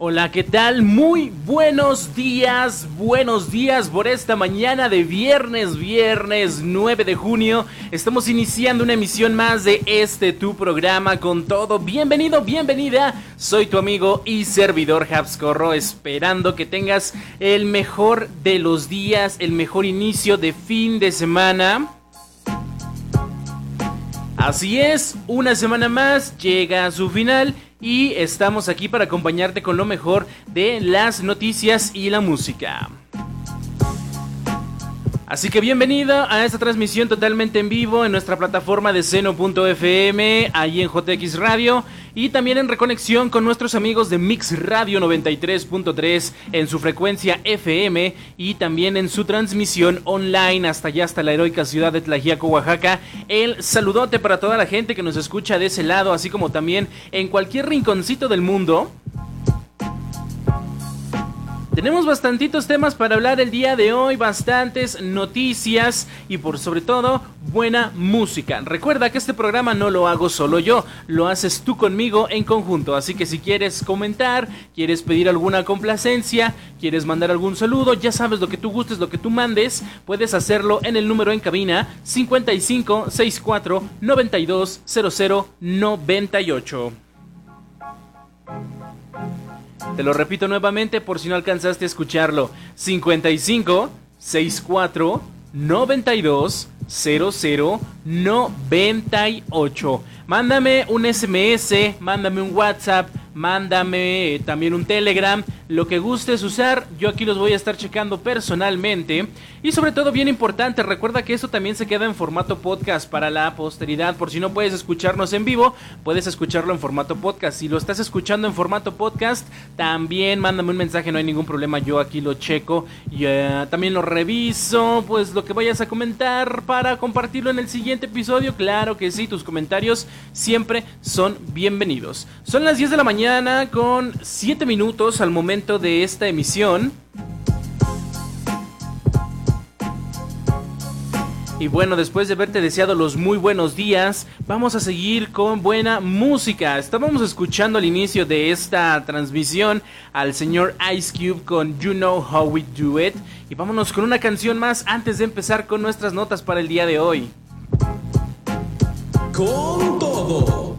Hola, ¿qué tal? Muy buenos días, buenos días por esta mañana de viernes, viernes 9 de junio. Estamos iniciando una emisión más de este tu programa con todo. Bienvenido, bienvenida. Soy tu amigo y servidor Habscorro, esperando que tengas el mejor de los días, el mejor inicio de fin de semana. Así es, una semana más llega a su final y estamos aquí para acompañarte con lo mejor de las noticias y la música. Así que bienvenido a esta transmisión totalmente en vivo en nuestra plataforma de seno.fm, ahí en JX Radio y también en reconexión con nuestros amigos de Mix Radio 93.3 en su frecuencia FM y también en su transmisión online hasta allá, hasta la heroica ciudad de Tlajiaco, Oaxaca. El saludote para toda la gente que nos escucha de ese lado, así como también en cualquier rinconcito del mundo. Tenemos bastantitos temas para hablar el día de hoy, bastantes noticias y por sobre todo buena música. Recuerda que este programa no lo hago solo yo, lo haces tú conmigo en conjunto. Así que si quieres comentar, quieres pedir alguna complacencia, quieres mandar algún saludo, ya sabes lo que tú gustes, lo que tú mandes, puedes hacerlo en el número en cabina 55 64 92 00 98. Te lo repito nuevamente por si no alcanzaste a escucharlo. 55 64 92 00 98. Mándame un SMS, mándame un WhatsApp, mándame también un Telegram, lo que gustes usar, yo aquí los voy a estar checando personalmente. Y sobre todo, bien importante, recuerda que esto también se queda en formato podcast para la posteridad. Por si no puedes escucharnos en vivo, puedes escucharlo en formato podcast. Si lo estás escuchando en formato podcast, también mándame un mensaje, no hay ningún problema, yo aquí lo checo. Y eh, también lo reviso, pues lo que vayas a comentar para compartirlo en el siguiente episodio. Claro que sí, tus comentarios siempre son bienvenidos. Son las 10 de la mañana con 7 minutos al momento de esta emisión. Y bueno, después de haberte deseado los muy buenos días, vamos a seguir con buena música. Estábamos escuchando al inicio de esta transmisión al señor Ice Cube con You Know How We Do It. Y vámonos con una canción más antes de empezar con nuestras notas para el día de hoy. Con todo.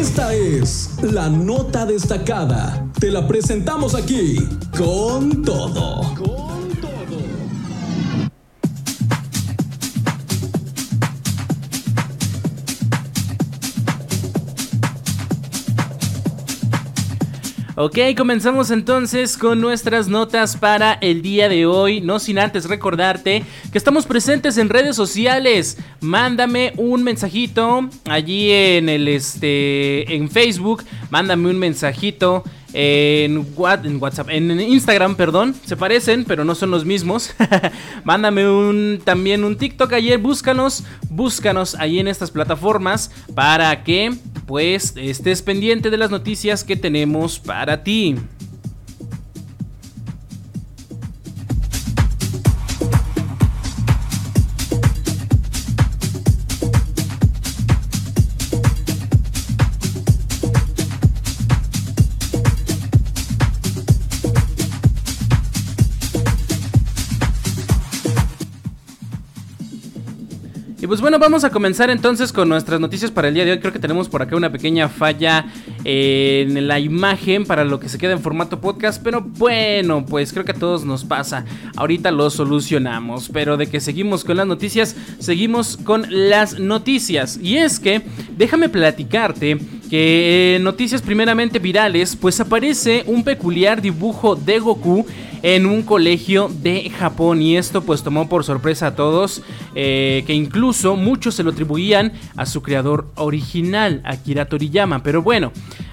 Esta es la nota destacada. Te la presentamos aquí con todo. Ok, comenzamos entonces con nuestras notas para el día de hoy. No sin antes recordarte que estamos presentes en redes sociales. Mándame un mensajito allí en el este en Facebook. Mándame un mensajito en, WhatsApp, en Instagram, perdón, se parecen, pero no son los mismos. Mándame un también un TikTok ayer, búscanos, búscanos ahí en estas plataformas para que pues estés pendiente de las noticias que tenemos para ti. Pues bueno, vamos a comenzar entonces con nuestras noticias para el día de hoy. Creo que tenemos por acá una pequeña falla en la imagen para lo que se queda en formato podcast, pero bueno, pues creo que a todos nos pasa. Ahorita lo solucionamos, pero de que seguimos con las noticias, seguimos con las noticias. Y es que, déjame platicarte que en noticias primeramente virales, pues aparece un peculiar dibujo de Goku en un colegio de Japón y esto pues tomó por sorpresa a todos eh, que incluso muchos se lo atribuían a su creador original Akira Toriyama pero bueno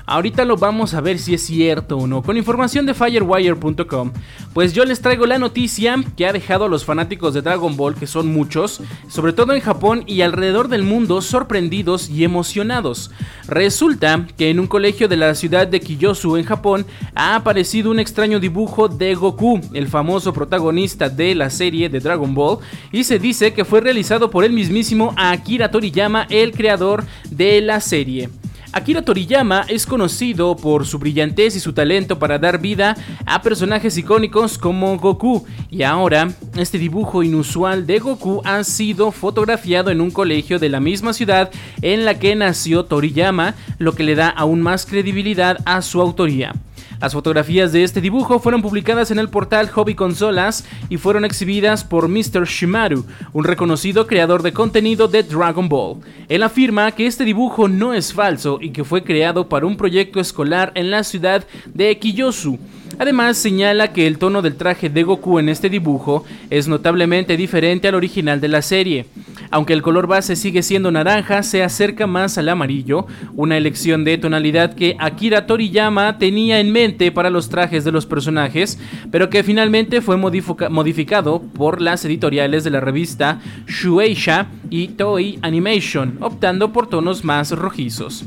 Ahorita lo vamos a ver si es cierto o no. Con información de firewire.com, pues yo les traigo la noticia que ha dejado a los fanáticos de Dragon Ball, que son muchos, sobre todo en Japón y alrededor del mundo, sorprendidos y emocionados. Resulta que en un colegio de la ciudad de Kiyosu, en Japón, ha aparecido un extraño dibujo de Goku, el famoso protagonista de la serie de Dragon Ball, y se dice que fue realizado por el mismísimo Akira Toriyama, el creador de la serie. Akira Toriyama es conocido por su brillantez y su talento para dar vida a personajes icónicos como Goku, y ahora este dibujo inusual de Goku ha sido fotografiado en un colegio de la misma ciudad en la que nació Toriyama, lo que le da aún más credibilidad a su autoría. Las fotografías de este dibujo fueron publicadas en el portal Hobby Consolas y fueron exhibidas por Mr. Shimaru, un reconocido creador de contenido de Dragon Ball. Él afirma que este dibujo no es falso y que fue creado para un proyecto escolar en la ciudad de Kiyosu. Además señala que el tono del traje de Goku en este dibujo es notablemente diferente al original de la serie. Aunque el color base sigue siendo naranja, se acerca más al amarillo, una elección de tonalidad que Akira Toriyama tenía en mente para los trajes de los personajes, pero que finalmente fue modificado por las editoriales de la revista Shueisha y Toei Animation, optando por tonos más rojizos.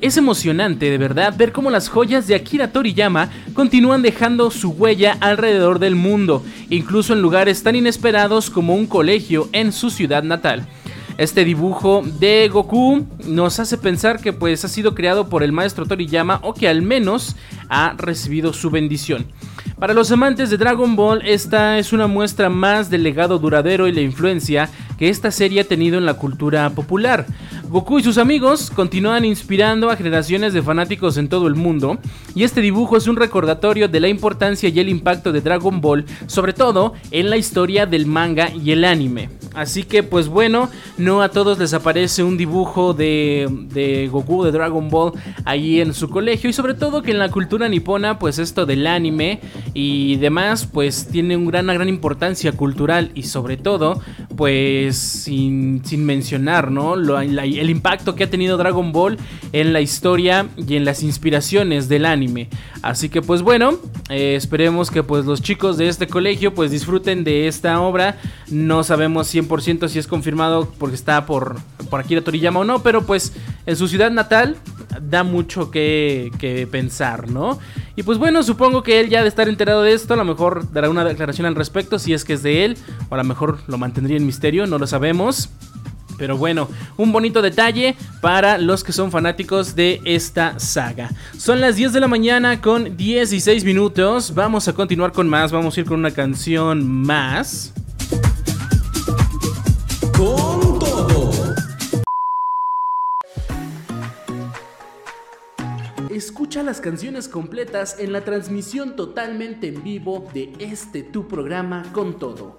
Es emocionante de verdad ver cómo las joyas de Akira Toriyama continúan dejando su huella alrededor del mundo, incluso en lugares tan inesperados como un colegio en su ciudad natal. Este dibujo de Goku nos hace pensar que pues ha sido creado por el maestro Toriyama o que al menos ha recibido su bendición. Para los amantes de Dragon Ball, esta es una muestra más del legado duradero y la influencia que esta serie ha tenido en la cultura popular. Goku y sus amigos continúan inspirando a generaciones de fanáticos en todo el mundo, y este dibujo es un recordatorio de la importancia y el impacto de Dragon Ball, sobre todo en la historia del manga y el anime. Así que pues bueno, no a todos les aparece un dibujo de, Goku de Dragon Ball ahí en su colegio y sobre todo que en la cultura nipona pues esto del anime y demás pues tiene una gran, gran importancia cultural y sobre todo pues sin, mencionar ¿no? El impacto que ha tenido Dragon Ball en la historia y en las inspiraciones del anime. Así que pues bueno, eh, esperemos que pues los chicos de este colegio pues disfruten de esta obra. No sabemos 100% si es confirmado porque está por, por Akira Toriyama o no, pero pues en su ciudad natal da mucho que, que, pensar, ¿no? Y pues bueno, supongo que él ya de estar enterado de esto, a lo mejor dará una declaración al respecto, si es que es de él, o a lo mejor lo mantendría en misterio, no lo sabemos. Pero bueno, un bonito detalle para los que son fanáticos de esta saga. Son las 10 de la mañana con 16 minutos. Vamos a continuar con más. Vamos a ir con una canción más. Con todo. Escucha las canciones completas en la transmisión totalmente en vivo de este tu programa con todo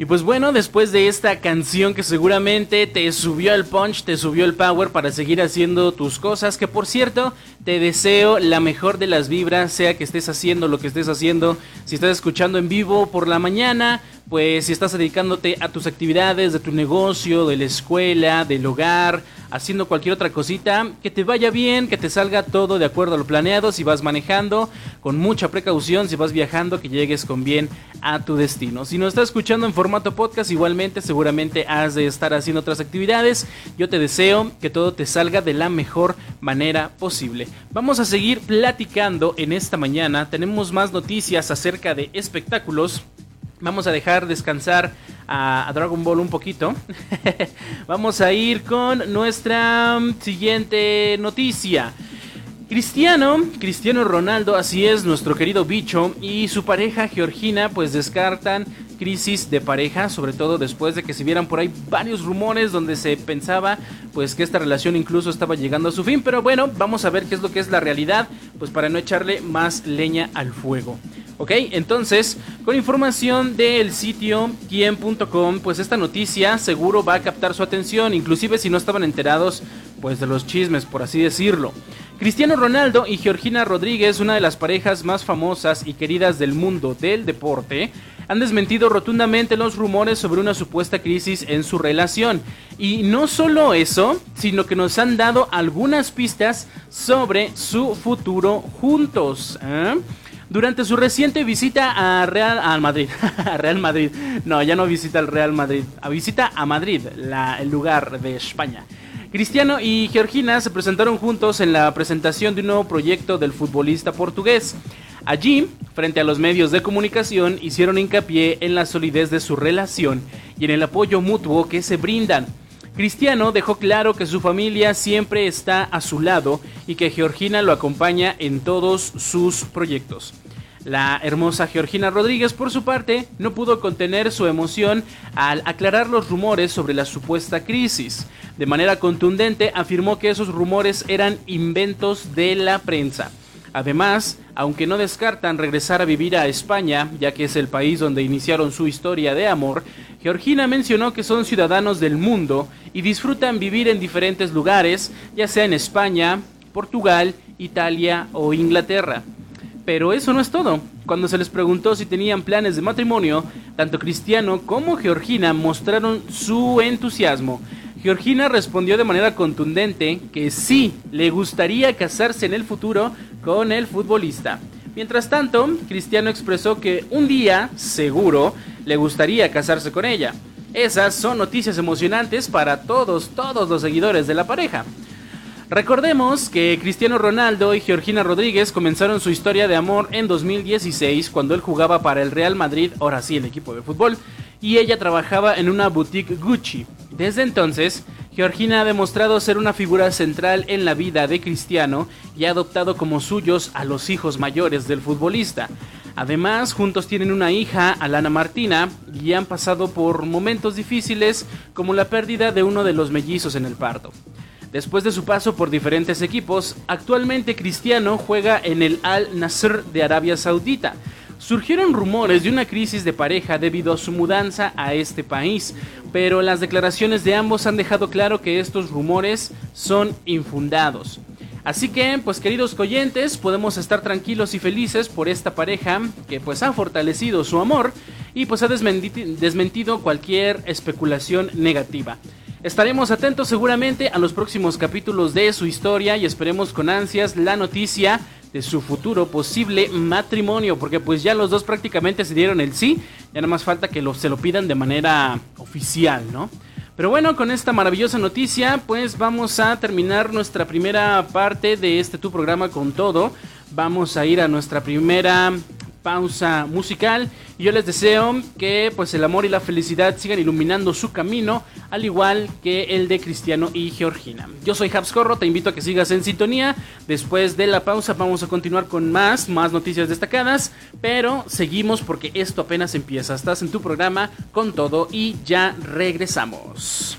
Y pues bueno, después de esta canción que seguramente te subió el punch, te subió el power para seguir haciendo tus cosas, que por cierto, te deseo la mejor de las vibras, sea que estés haciendo lo que estés haciendo, si estás escuchando en vivo por la mañana, pues si estás dedicándote a tus actividades de tu negocio, de la escuela, del hogar, haciendo cualquier otra cosita, que te vaya bien, que te salga todo de acuerdo a lo planeado, si vas manejando, con mucha precaución, si vas viajando, que llegues con bien a tu destino. Si nos estás escuchando en formato podcast, igualmente seguramente has de estar haciendo otras actividades. Yo te deseo que todo te salga de la mejor manera posible. Vamos a seguir platicando en esta mañana, tenemos más noticias acerca de espectáculos. Vamos a dejar descansar a, Dragon Ball un poquito. Vamos a ir con nuestra siguiente noticia. Cristiano, Cristiano Ronaldo, así es, nuestro querido bicho, y su pareja Georgina, pues descartan crisis de pareja, sobre todo después de que se vieran por ahí varios rumores donde se pensaba pues que esta relación incluso estaba llegando a su fin, pero bueno, vamos a ver qué es lo que es la realidad, pues para no echarle más leña al fuego. Ok, entonces, con información del sitio quien.com, pues esta noticia seguro va a captar su atención, inclusive si no estaban enterados pues de los chismes, por así decirlo. Cristiano Ronaldo y Georgina Rodríguez, una de las parejas más famosas y queridas del mundo del deporte, han desmentido rotundamente los rumores sobre una supuesta crisis en su relación. Y no solo eso, sino que nos han dado algunas pistas sobre su futuro juntos. ¿eh? Durante su reciente visita a Real Madrid, no, ya no visita al Real Madrid, a visita a Madrid, el lugar de España. Cristiano y Georgina se presentaron juntos en la presentación de un nuevo proyecto del futbolista portugués. Allí, frente a los medios de comunicación, hicieron hincapié en la solidez de su relación y en el apoyo mutuo que se brindan. Cristiano dejó claro que su familia siempre está a su lado y que Georgina lo acompaña en todos sus proyectos. La hermosa Georgina Rodríguez, por su parte, no pudo contener su emoción al aclarar los rumores sobre la supuesta crisis. De manera contundente afirmó que esos rumores eran inventos de la prensa. Además, aunque no descartan regresar a vivir a España, ya que es el país donde iniciaron su historia de amor, Georgina mencionó que son ciudadanos del mundo y disfrutan vivir en diferentes lugares, ya sea en España, Portugal, Italia o Inglaterra. Pero eso no es todo. Cuando se les preguntó si tenían planes de matrimonio, tanto Cristiano como Georgina mostraron su entusiasmo. Georgina respondió de manera contundente que sí, le gustaría casarse en el futuro con el futbolista. Mientras tanto, Cristiano expresó que un día, seguro, le gustaría casarse con ella. Esas son noticias emocionantes para todos, todos los seguidores de la pareja. Recordemos que Cristiano Ronaldo y Georgina Rodríguez comenzaron su historia de amor en 2016 cuando él jugaba para el Real Madrid, ahora sí el equipo de fútbol, y ella trabajaba en una boutique Gucci. Desde entonces, Georgina ha demostrado ser una figura central en la vida de Cristiano y ha adoptado como suyos a los hijos mayores del futbolista. Además, juntos tienen una hija, Alana Martina, y han pasado por momentos difíciles como la pérdida de uno de los mellizos en el parto. Después de su paso por diferentes equipos, actualmente Cristiano juega en el Al Nasr de Arabia Saudita, Surgieron rumores de una crisis de pareja debido a su mudanza a este país, pero las declaraciones de ambos han dejado claro que estos rumores son infundados. Así que, pues queridos coyentes, podemos estar tranquilos y felices por esta pareja que pues ha fortalecido su amor y pues ha desmentido cualquier especulación negativa. Estaremos atentos seguramente a los próximos capítulos de su historia y esperemos con ansias la noticia de su futuro posible matrimonio, porque pues ya los dos prácticamente se dieron el sí, ya nada más falta que lo, se lo pidan de manera oficial, ¿no? Pero bueno, con esta maravillosa noticia, pues vamos a terminar nuestra primera parte de este tu programa con todo. Vamos a ir a nuestra primera pausa musical. Y yo les deseo que pues el amor y la felicidad sigan iluminando su camino, al igual que el de Cristiano y Georgina. Yo soy Habscorro, te invito a que sigas en sintonía. Después de la pausa vamos a continuar con más, más noticias destacadas, pero seguimos porque esto apenas empieza. Estás en tu programa con todo y ya regresamos.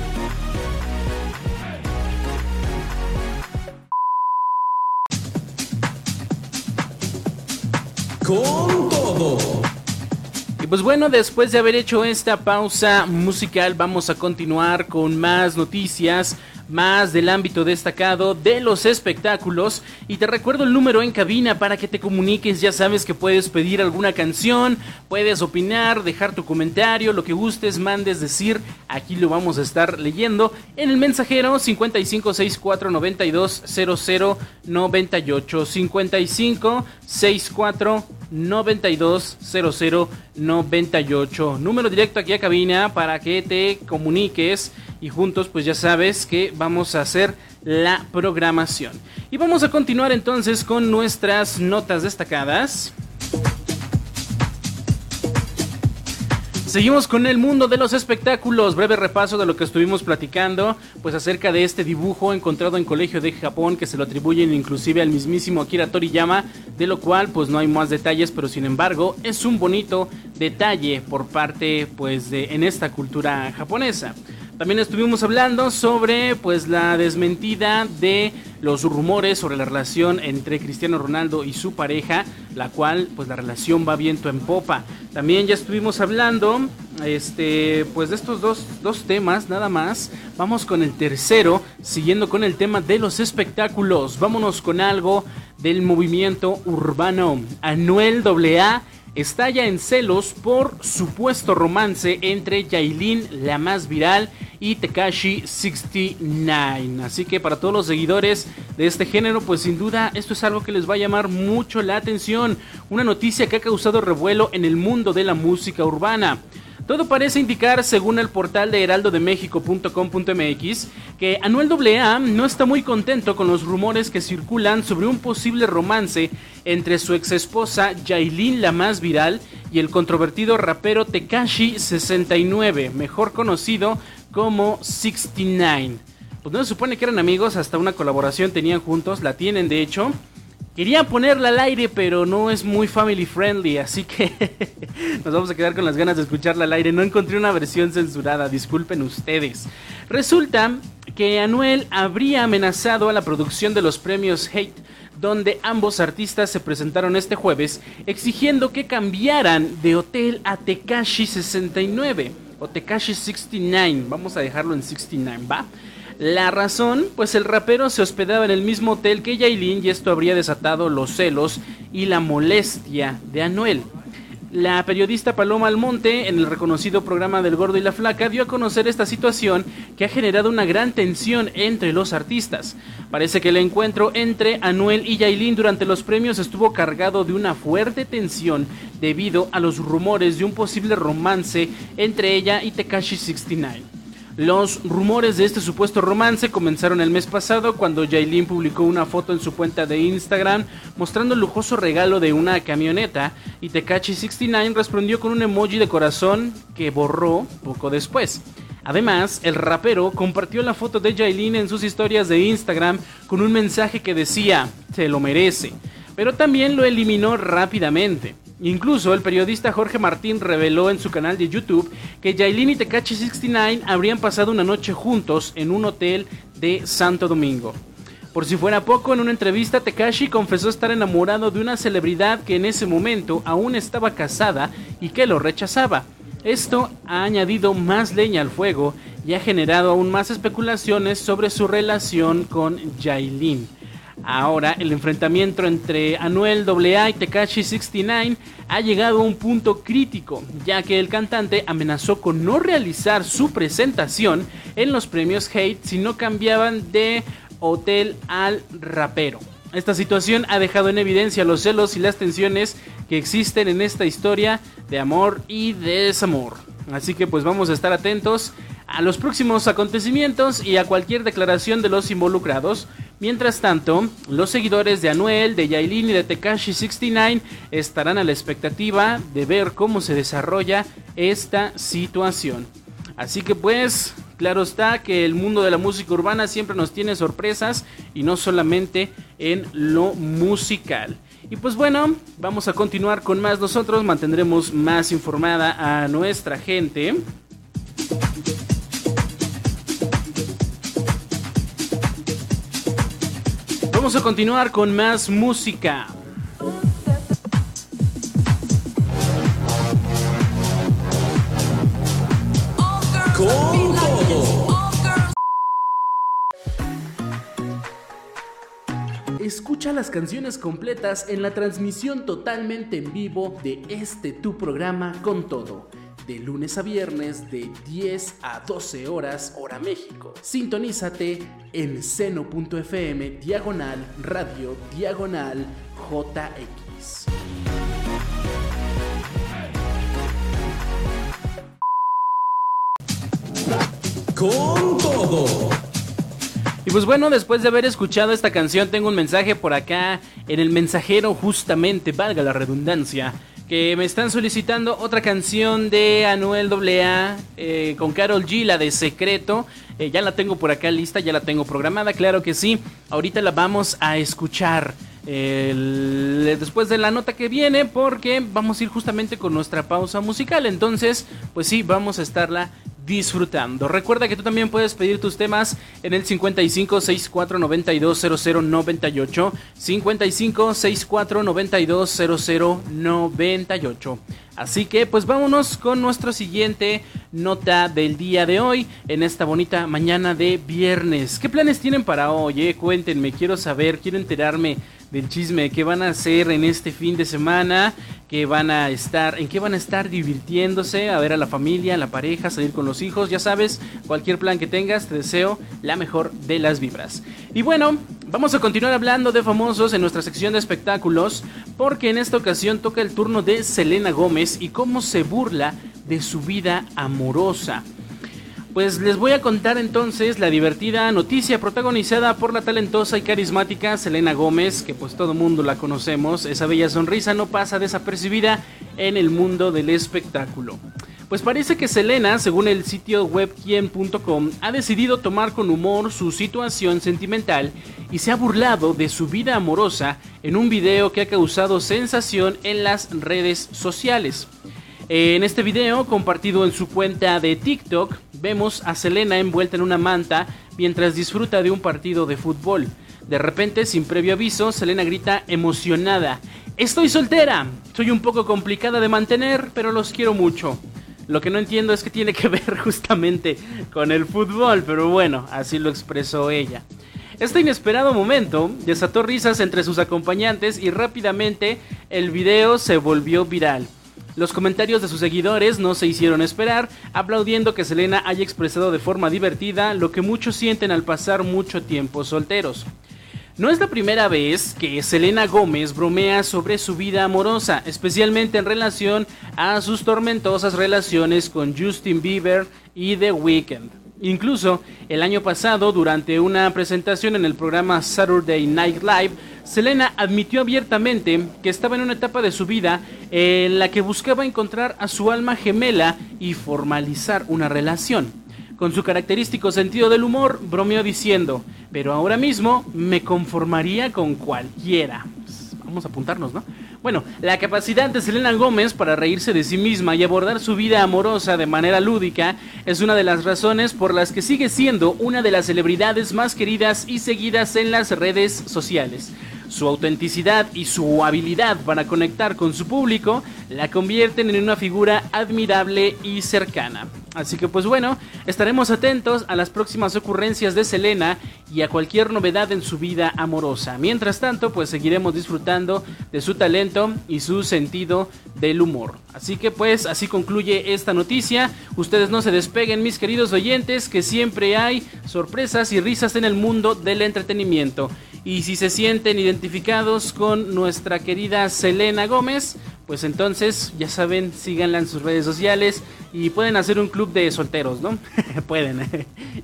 Con todo. Y pues bueno, después de haber hecho esta pausa musical, vamos a continuar con más noticias, más del ámbito destacado de los espectáculos. Y te recuerdo el número en cabina para que te comuniques. Ya sabes que puedes pedir alguna canción, puedes opinar, dejar tu comentario, lo que gustes, mandes decir. Aquí lo vamos a estar leyendo en el mensajero 5564920098. 5564920098. Número directo aquí a cabina para que te comuniques y juntos pues ya sabes que vamos a hacer la programación. Y vamos a continuar entonces con nuestras notas destacadas. Seguimos con el mundo de los espectáculos. Breve repaso de lo que estuvimos platicando, pues acerca de este dibujo encontrado en colegio de Japón que se lo atribuyen inclusive al mismísimo Akira Toriyama, de lo cual pues no hay más detalles, pero sin embargo es un bonito detalle por parte pues de en esta cultura japonesa. También estuvimos hablando sobre pues la desmentida de los rumores sobre la relación entre Cristiano Ronaldo y su pareja, la cual pues la relación va viento en popa. También ya estuvimos hablando este pues de estos dos, dos temas nada más. Vamos con el tercero, siguiendo con el tema de los espectáculos. Vámonos con algo del movimiento urbano. Anuel AA estalla en celos por supuesto romance entre Yailin, la más viral, y Tekashi 69. Así que para todos los seguidores de este género, pues sin duda esto es algo que les va a llamar mucho la atención. Una noticia que ha causado revuelo en el mundo de la música urbana. Todo parece indicar, según el portal de heraldodemexico.com.mx, que Anuel AA no está muy contento con los rumores que circulan sobre un posible romance entre su ex esposa Yailin, la más viral, y el controvertido rapero Tekashi 69, mejor conocido como 69. Pues no se supone que eran amigos, hasta una colaboración tenían juntos, la tienen de hecho. Quería ponerla al aire, pero no es muy family friendly, así que nos vamos a quedar con las ganas de escucharla al aire. No encontré una versión censurada, disculpen ustedes. Resulta que Anuel habría amenazado a la producción de los premios Hate, donde ambos artistas se presentaron este jueves, exigiendo que cambiaran de hotel a Tekashi 69 o Tekashi 69. Vamos a dejarlo en 69, ¿va? La razón, pues el rapero se hospedaba en el mismo hotel que Yailin y esto habría desatado los celos y la molestia de Anuel. La periodista Paloma Almonte, en el reconocido programa del Gordo y la Flaca, dio a conocer esta situación que ha generado una gran tensión entre los artistas. Parece que el encuentro entre Anuel y Yailin durante los premios estuvo cargado de una fuerte tensión debido a los rumores de un posible romance entre ella y Tekashi 69. Los rumores de este supuesto romance comenzaron el mes pasado cuando Jailin publicó una foto en su cuenta de Instagram mostrando el lujoso regalo de una camioneta y Tekachi69 respondió con un emoji de corazón que borró poco después. Además, el rapero compartió la foto de Jailin en sus historias de Instagram con un mensaje que decía, se lo merece, pero también lo eliminó rápidamente. Incluso el periodista Jorge Martín reveló en su canal de YouTube que Yailin y Tekachi 69 habrían pasado una noche juntos en un hotel de Santo Domingo. Por si fuera poco, en una entrevista Tekashi confesó estar enamorado de una celebridad que en ese momento aún estaba casada y que lo rechazaba. Esto ha añadido más leña al fuego y ha generado aún más especulaciones sobre su relación con Yailin. Ahora, el enfrentamiento entre Anuel AA y Tekashi 69 ha llegado a un punto crítico, ya que el cantante amenazó con no realizar su presentación en los premios Hate si no cambiaban de hotel al rapero. Esta situación ha dejado en evidencia los celos y las tensiones que existen en esta historia de amor y desamor. Así que pues vamos a estar atentos a los próximos acontecimientos y a cualquier declaración de los involucrados. Mientras tanto, los seguidores de Anuel, de Yailin y de Tekashi 69 estarán a la expectativa de ver cómo se desarrolla esta situación. Así que pues, claro está que el mundo de la música urbana siempre nos tiene sorpresas y no solamente en lo musical. Y pues bueno, vamos a continuar con más nosotros, mantendremos más informada a nuestra gente. Vamos a continuar con más música. Escucha las canciones completas en la transmisión totalmente en vivo de este tu programa con todo. De lunes a viernes de 10 a 12 horas hora México. Sintonízate en seno.fm diagonal radio diagonal JX. Con todo. Y pues bueno, después de haber escuchado esta canción, tengo un mensaje por acá en el mensajero, justamente, valga la redundancia, que me están solicitando otra canción de Anuel AA eh, con Carol G, la de Secreto. Eh, ya la tengo por acá lista, ya la tengo programada, claro que sí. Ahorita la vamos a escuchar. el- después de la nota que viene porque vamos a ir justamente con nuestra pausa musical entonces pues sí vamos a estarla disfrutando. Recuerda que tú también puedes pedir tus temas en el 55 64 92 00 98 55 64 92 00 98. Así que pues vámonos con nuestro siguiente nota del día de hoy en esta bonita mañana de viernes. ¿Qué planes tienen para hoy? eh? Cuéntenme, quiero saber, quiero enterarme del chisme, qué van a hacer en este fin de semana, qué van a estar, en qué van a estar divirtiéndose, a ver a la familia, a la pareja, salir con los hijos, ya sabes, cualquier plan que tengas, te deseo la mejor de las vibras. Y bueno, vamos a continuar hablando de famosos en nuestra sección de espectáculos, porque en esta ocasión toca el turno de Selena Gómez y cómo se burla de su vida amorosa. Pues les voy a contar entonces la divertida noticia protagonizada por la talentosa y carismática Selena Gómez, que pues todo mundo la conocemos, esa bella sonrisa no pasa desapercibida en el mundo del espectáculo. Pues parece que Selena, según el sitio web quien.com, ha decidido tomar con humor su situación sentimental y se ha burlado de su vida amorosa en un video que ha causado sensación en las redes sociales. En este video, compartido en su cuenta de TikTok, vemos a Selena envuelta en una manta mientras disfruta de un partido de fútbol. De repente, sin previo aviso, Selena grita emocionada. Estoy soltera. Soy un poco complicada de mantener, pero los quiero mucho. Lo que no entiendo es que tiene que ver justamente con el fútbol, pero bueno, así lo expresó ella. Este inesperado momento desató risas entre sus acompañantes y rápidamente el video se volvió viral. Los comentarios de sus seguidores no se hicieron esperar, aplaudiendo que Selena haya expresado de forma divertida lo que muchos sienten al pasar mucho tiempo solteros. No es la primera vez que Selena Gómez bromea sobre su vida amorosa, especialmente en relación a sus tormentosas relaciones con Justin Bieber y The Weeknd. Incluso el año pasado, durante una presentación en el programa Saturday Night Live, Selena admitió abiertamente que estaba en una etapa de su vida en la que buscaba encontrar a su alma gemela y formalizar una relación. Con su característico sentido del humor, bromeó diciendo, pero ahora mismo me conformaría con cualquiera. Pues, vamos a apuntarnos, ¿no? Bueno, la capacidad de Selena Gómez para reírse de sí misma y abordar su vida amorosa de manera lúdica es una de las razones por las que sigue siendo una de las celebridades más queridas y seguidas en las redes sociales. Su autenticidad y su habilidad para conectar con su público la convierten en una figura admirable y cercana. Así que pues bueno, estaremos atentos a las próximas ocurrencias de Selena y a cualquier novedad en su vida amorosa. Mientras tanto, pues seguiremos disfrutando de su talento y su sentido del humor. Así que pues así concluye esta noticia. Ustedes no se despeguen, mis queridos oyentes, que siempre hay sorpresas y risas en el mundo del entretenimiento. Y si se sienten identificados con nuestra querida Selena Gómez, pues entonces ya saben, síganla en sus redes sociales y pueden hacer un club de solteros, ¿no? pueden,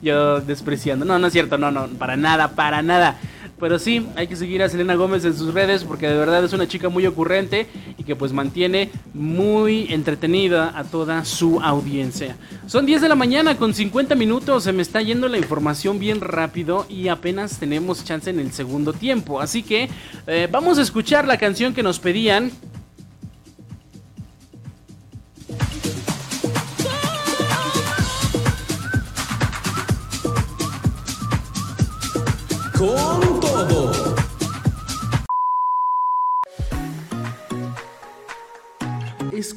yo despreciando. No, no es cierto, no, no, para nada, para nada. Pero sí, hay que seguir a Selena Gómez en sus redes porque de verdad es una chica muy ocurrente y que pues mantiene muy entretenida a toda su audiencia. Son 10 de la mañana con 50 minutos, se me está yendo la información bien rápido y apenas tenemos chance en el segundo tiempo. Así que eh, vamos a escuchar la canción que nos pedían.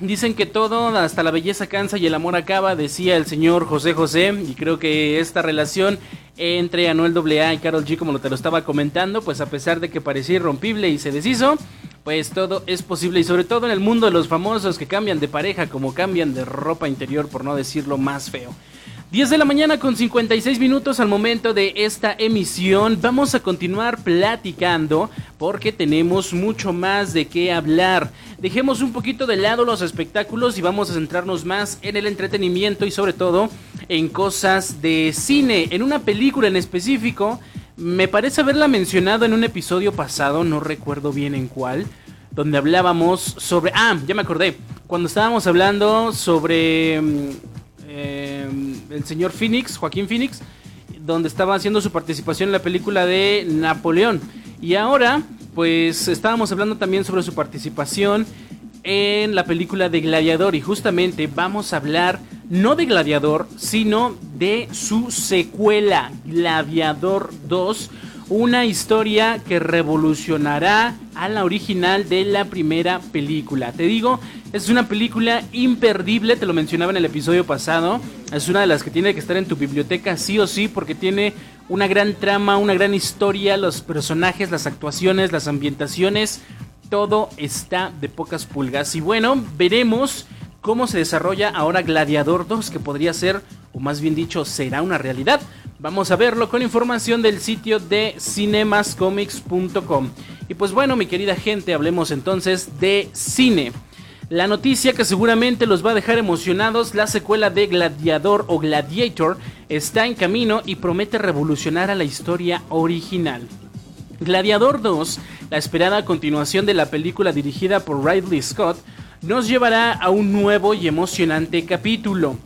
dicen que todo, hasta la belleza cansa y el amor acaba, decía el señor José José, y creo que esta relación entre Anuel AA y Carol G, como te lo estaba comentando, pues a pesar de que parecía irrompible y se deshizo, pues todo es posible y sobre todo en el mundo de los famosos que cambian de pareja como cambian de ropa interior, por no decirlo más feo. 10 de la mañana con 56 minutos al momento de esta emisión. Vamos a continuar platicando porque tenemos mucho más de qué hablar. Dejemos un poquito de lado los espectáculos y vamos a centrarnos más en el entretenimiento y sobre todo en cosas de cine. En una película en específico, me parece haberla mencionado en un episodio pasado, no recuerdo bien en cuál donde hablábamos sobre... Ah, ya me acordé. Cuando estábamos hablando sobre eh, el señor Phoenix, Joaquín Phoenix, donde estaba haciendo su participación en la película de Napoleón. Y ahora, pues estábamos hablando también sobre su participación en la película de Gladiador. Y justamente vamos a hablar no de Gladiador, sino de su secuela, Gladiador 2 una historia que revolucionará a la original de la primera película. Te digo, es una película imperdible, te lo mencionaba en el episodio pasado. Es una de las que tiene que estar en tu biblioteca sí o sí porque tiene una gran trama, una gran historia, los personajes, las actuaciones, las ambientaciones, todo está de pocas pulgas. Y bueno, veremos cómo se desarrolla ahora Gladiador 2, que podría ser, o más bien dicho, será una realidad. Vamos a verlo con información del sitio de cinemascomics.com. Y pues bueno, mi querida gente, hablemos entonces de cine. La noticia que seguramente los va a dejar emocionados, la secuela de Gladiador o Gladiator está en camino y promete revolucionar a la historia original. Gladiador 2, la esperada continuación de la película dirigida por Ridley Scott, nos llevará a un nuevo y emocionante capítulo.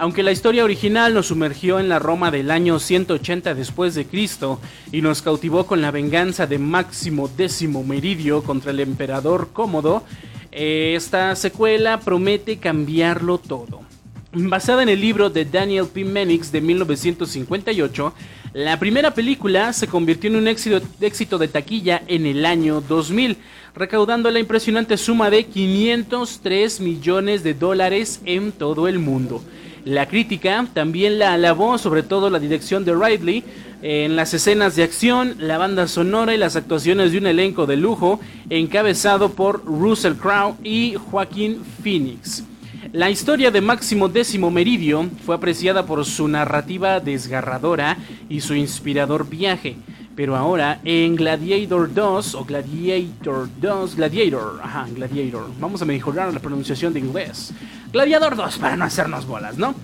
Aunque la historia original nos sumergió en la Roma del año 180 después de Cristo y nos cautivó con la venganza de Máximo X Meridio contra el emperador Cómodo, esta secuela promete cambiarlo todo. Basada en el libro de Daniel P. Menix de 1958, la primera película se convirtió en un éxito, éxito, de taquilla en el año 2000, recaudando la impresionante suma de 503 millones de dólares en todo el mundo. La crítica también la alabó, sobre todo la dirección de Ridley, en las escenas de acción, la banda sonora y las actuaciones de un elenco de lujo encabezado por Russell Crowe y Joaquín Phoenix. La historia de Máximo Décimo Meridio fue apreciada por su narrativa desgarradora y su inspirador viaje. Pero ahora en Gladiator 2 o Gladiator 2, Gladiator, ajá, Gladiator. Vamos a mejorar la pronunciación de inglés. Gladiador 2 para no hacernos bolas, ¿no?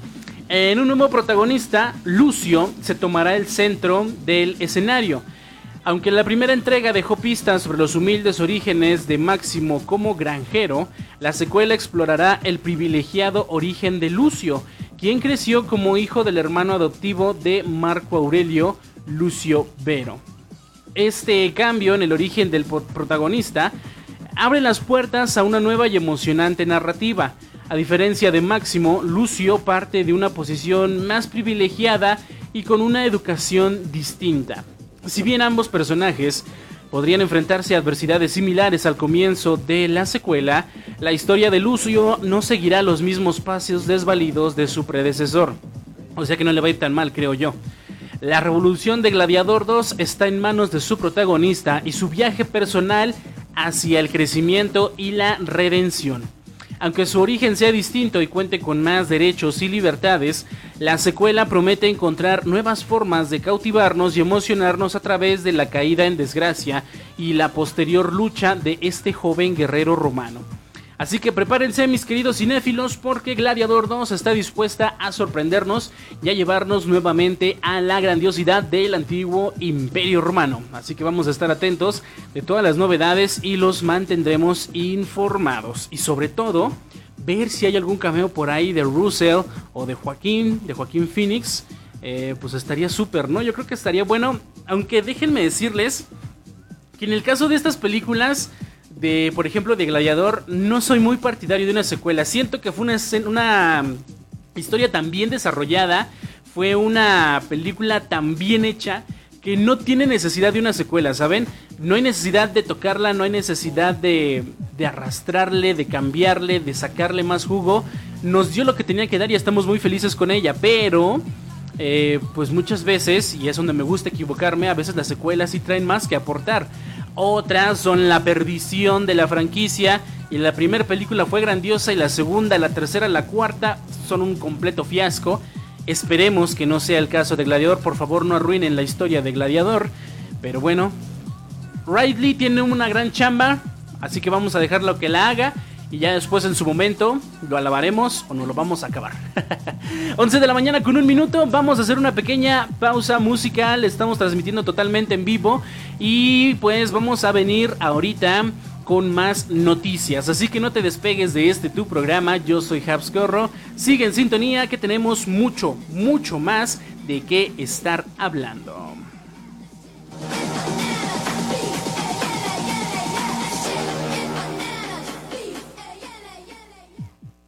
En un nuevo protagonista, Lucio se tomará el centro del escenario. Aunque la primera entrega dejó pistas sobre los humildes orígenes de Máximo como granjero, la secuela explorará el privilegiado origen de Lucio, quien creció como hijo del hermano adoptivo de Marco Aurelio, Lucio Vero. Este cambio en el origen del protagonista abre las puertas a una nueva y emocionante narrativa. A diferencia de Máximo, Lucio parte de una posición más privilegiada y con una educación distinta. Si bien ambos personajes podrían enfrentarse a adversidades similares al comienzo de la secuela, la historia de Lucio no seguirá los mismos pasos desvalidos de su predecesor. O sea que no le va a ir tan mal, creo yo. La revolución de Gladiador 2 está en manos de su protagonista y su viaje personal hacia el crecimiento y la redención. Aunque su origen sea distinto y cuente con más derechos y libertades, la secuela promete encontrar nuevas formas de cautivarnos y emocionarnos a través de la caída en desgracia y la posterior lucha de este joven guerrero romano. Así que prepárense mis queridos cinéfilos porque Gladiador 2 está dispuesta a sorprendernos y a llevarnos nuevamente a la grandiosidad del antiguo imperio romano. Así que vamos a estar atentos de todas las novedades y los mantendremos informados. Y sobre todo, ver si hay algún cameo por ahí de Russell o de Joaquín, de Joaquín Phoenix. Eh, pues estaría súper, ¿no? Yo creo que estaría bueno, aunque déjenme decirles que en el caso de estas películas de, por ejemplo, de Gladiador, no soy muy partidario de una secuela. Siento que fue una, una historia tan bien desarrollada, fue una película tan bien hecha que no tiene necesidad de una secuela, ¿saben? No hay necesidad de tocarla, no hay necesidad de, de arrastrarle, de cambiarle, de sacarle más jugo. Nos dio lo que tenía que dar y estamos muy felices con ella, pero... Eh, pues muchas veces, y es donde me gusta equivocarme, a veces las secuelas sí traen más que aportar. Otras son la perdición de la franquicia. Y la primera película fue grandiosa y la segunda, la tercera, la cuarta son un completo fiasco. Esperemos que no sea el caso de Gladiador. Por favor, no arruinen la historia de Gladiador. Pero bueno, Ridley tiene una gran chamba. Así que vamos a dejarlo que la haga y ya después en su momento lo alabaremos o nos lo vamos a acabar. 11 de la mañana con un minuto, vamos a hacer una pequeña pausa musical, estamos transmitiendo totalmente en vivo y pues vamos a venir ahorita con más noticias. Así que no te despegues de este tu programa. Yo soy Habs Corro. Sigue en sintonía que tenemos mucho, mucho más de qué estar hablando.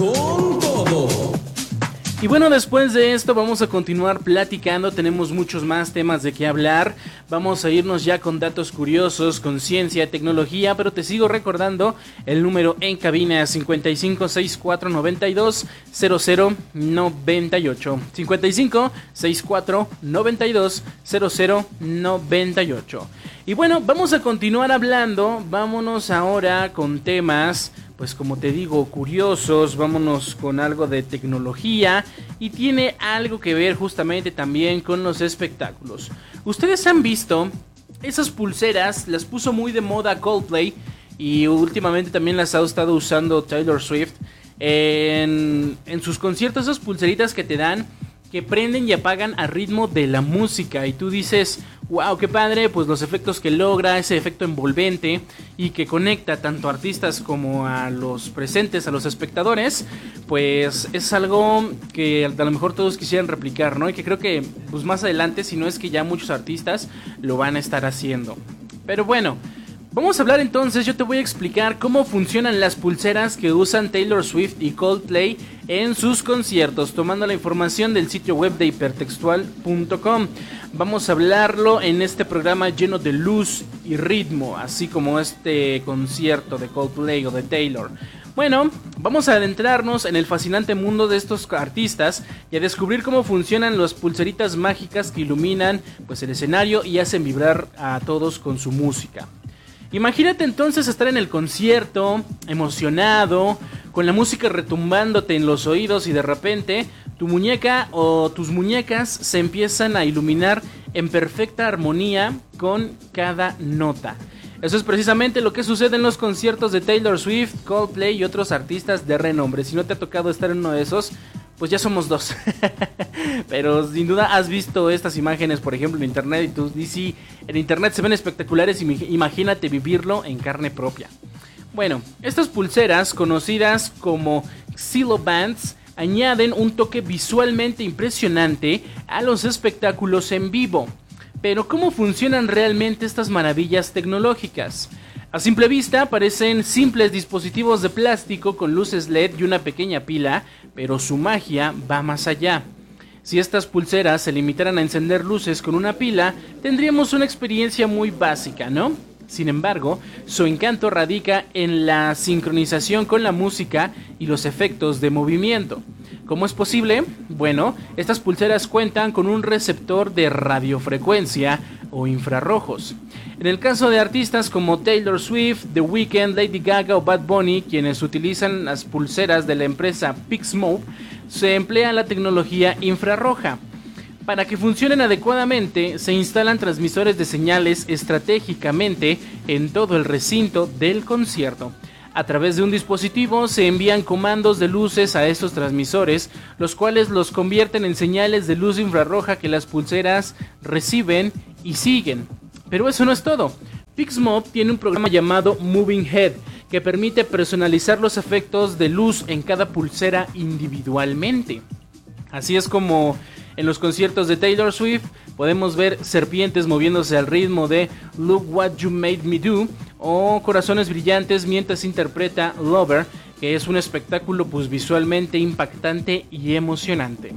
Con todo. Y bueno, después de esto vamos a continuar platicando, tenemos muchos más temas de qué hablar, vamos a irnos ya con datos curiosos, con ciencia, tecnología, pero te sigo recordando el número en cabina 556492 0098 55 64 92 0098 Y bueno, vamos a continuar hablando, vámonos ahora con temas pues como te digo, curiosos, vámonos con algo de tecnología y tiene algo que ver justamente también con los espectáculos. Ustedes han visto esas pulseras, las puso muy de moda Coldplay y últimamente también las ha estado usando Taylor Swift en, en sus conciertos, esas pulseritas que te dan que prenden y apagan a ritmo de la música y tú dices, wow, qué padre, pues los efectos que logra, ese efecto envolvente y que conecta tanto a artistas como a los presentes, a los espectadores, pues es algo que a lo mejor todos quisieran replicar, ¿no? Y que creo que pues más adelante, si no es que ya muchos artistas lo van a estar haciendo. Pero bueno, Vamos a hablar entonces, yo te voy a explicar cómo funcionan las pulseras que usan Taylor Swift y Coldplay en sus conciertos, tomando la información del sitio web de hipertextual.com. Vamos a hablarlo en este programa lleno de luz y ritmo, así como este concierto de Coldplay o de Taylor. Bueno, vamos a adentrarnos en el fascinante mundo de estos artistas y a descubrir cómo funcionan las pulseritas mágicas que iluminan pues el escenario y hacen vibrar a todos con su música. Imagínate entonces estar en el concierto, emocionado, con la música retumbándote en los oídos y de repente tu muñeca o tus muñecas se empiezan a iluminar en perfecta armonía con cada nota. Eso es precisamente lo que sucede en los conciertos de Taylor Swift, Coldplay y otros artistas de renombre. Si no te ha tocado estar en uno de esos, pues ya somos dos. Pero sin duda has visto estas imágenes, por ejemplo, en internet y tú dices, en internet se ven espectaculares, imagínate vivirlo en carne propia. Bueno, estas pulseras, conocidas como Bands, añaden un toque visualmente impresionante a los espectáculos en vivo. Pero ¿cómo funcionan realmente estas maravillas tecnológicas? A simple vista parecen simples dispositivos de plástico con luces LED y una pequeña pila, pero su magia va más allá. Si estas pulseras se limitaran a encender luces con una pila, tendríamos una experiencia muy básica, ¿no? Sin embargo, su encanto radica en la sincronización con la música y los efectos de movimiento. ¿Cómo es posible? Bueno, estas pulseras cuentan con un receptor de radiofrecuencia o infrarrojos. En el caso de artistas como Taylor Swift, The Weeknd, Lady Gaga o Bad Bunny, quienes utilizan las pulseras de la empresa Pixmo, se emplea la tecnología infrarroja para que funcionen adecuadamente, se instalan transmisores de señales estratégicamente en todo el recinto del concierto. A través de un dispositivo se envían comandos de luces a estos transmisores, los cuales los convierten en señales de luz infrarroja que las pulseras reciben y siguen. Pero eso no es todo. Pixmob tiene un programa llamado Moving Head que permite personalizar los efectos de luz en cada pulsera individualmente. Así es como en los conciertos de Taylor Swift podemos ver serpientes moviéndose al ritmo de Look What You Made Me Do o corazones brillantes mientras interpreta Lover, que es un espectáculo pues visualmente impactante y emocionante.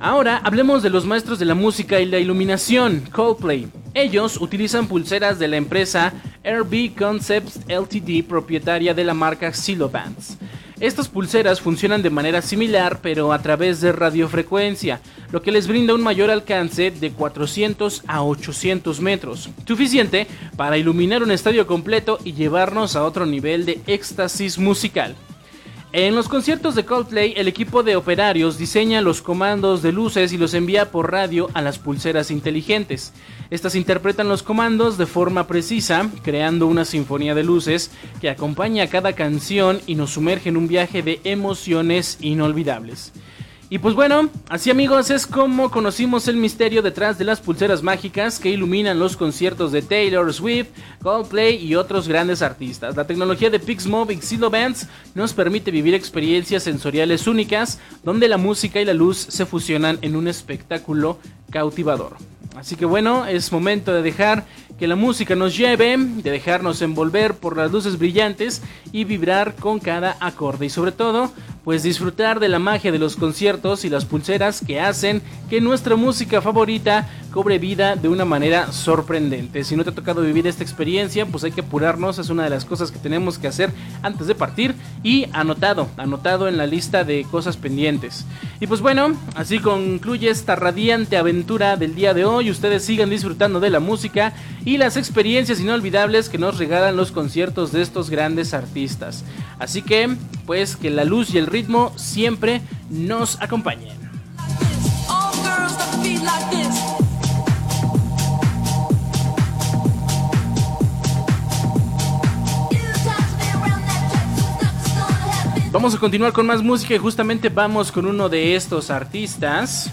Ahora hablemos de los maestros de la música y la iluminación, Coldplay. Ellos utilizan pulseras de la empresa RB Concepts Ltd, propietaria de la marca Silobands. Estas pulseras funcionan de manera similar pero a través de radiofrecuencia, lo que les brinda un mayor alcance de 400 a 800 metros, suficiente para iluminar un estadio completo y llevarnos a otro nivel de éxtasis musical. En los conciertos de Coldplay, el equipo de operarios diseña los comandos de luces y los envía por radio a las pulseras inteligentes. Estas interpretan los comandos de forma precisa, creando una sinfonía de luces que acompaña a cada canción y nos sumerge en un viaje de emociones inolvidables. Y pues bueno, así amigos es como conocimos el misterio detrás de las pulseras mágicas que iluminan los conciertos de Taylor Swift, Coldplay y otros grandes artistas. La tecnología de Pixmob y Bands nos permite vivir experiencias sensoriales únicas donde la música y la luz se fusionan en un espectáculo cautivador. Así que bueno, es momento de dejar que la música nos lleve, de dejarnos envolver por las luces brillantes y vibrar con cada acorde y sobre todo pues disfrutar de la magia de los conciertos y las pulseras que hacen que nuestra música favorita cobre vida de una manera sorprendente. Si no te ha tocado vivir esta experiencia, pues hay que apurarnos, es una de las cosas que tenemos que hacer antes de partir y anotado, anotado en la lista de cosas pendientes. Y pues bueno, así concluye esta radiante aventura del día de hoy. Ustedes sigan disfrutando de la música y las experiencias inolvidables que nos regalan los conciertos de estos grandes artistas. Así que, pues que la luz y el ritmo siempre nos acompañen. Vamos a continuar con más música y justamente vamos con uno de estos artistas.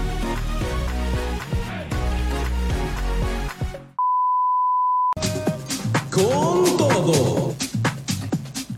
Con todo.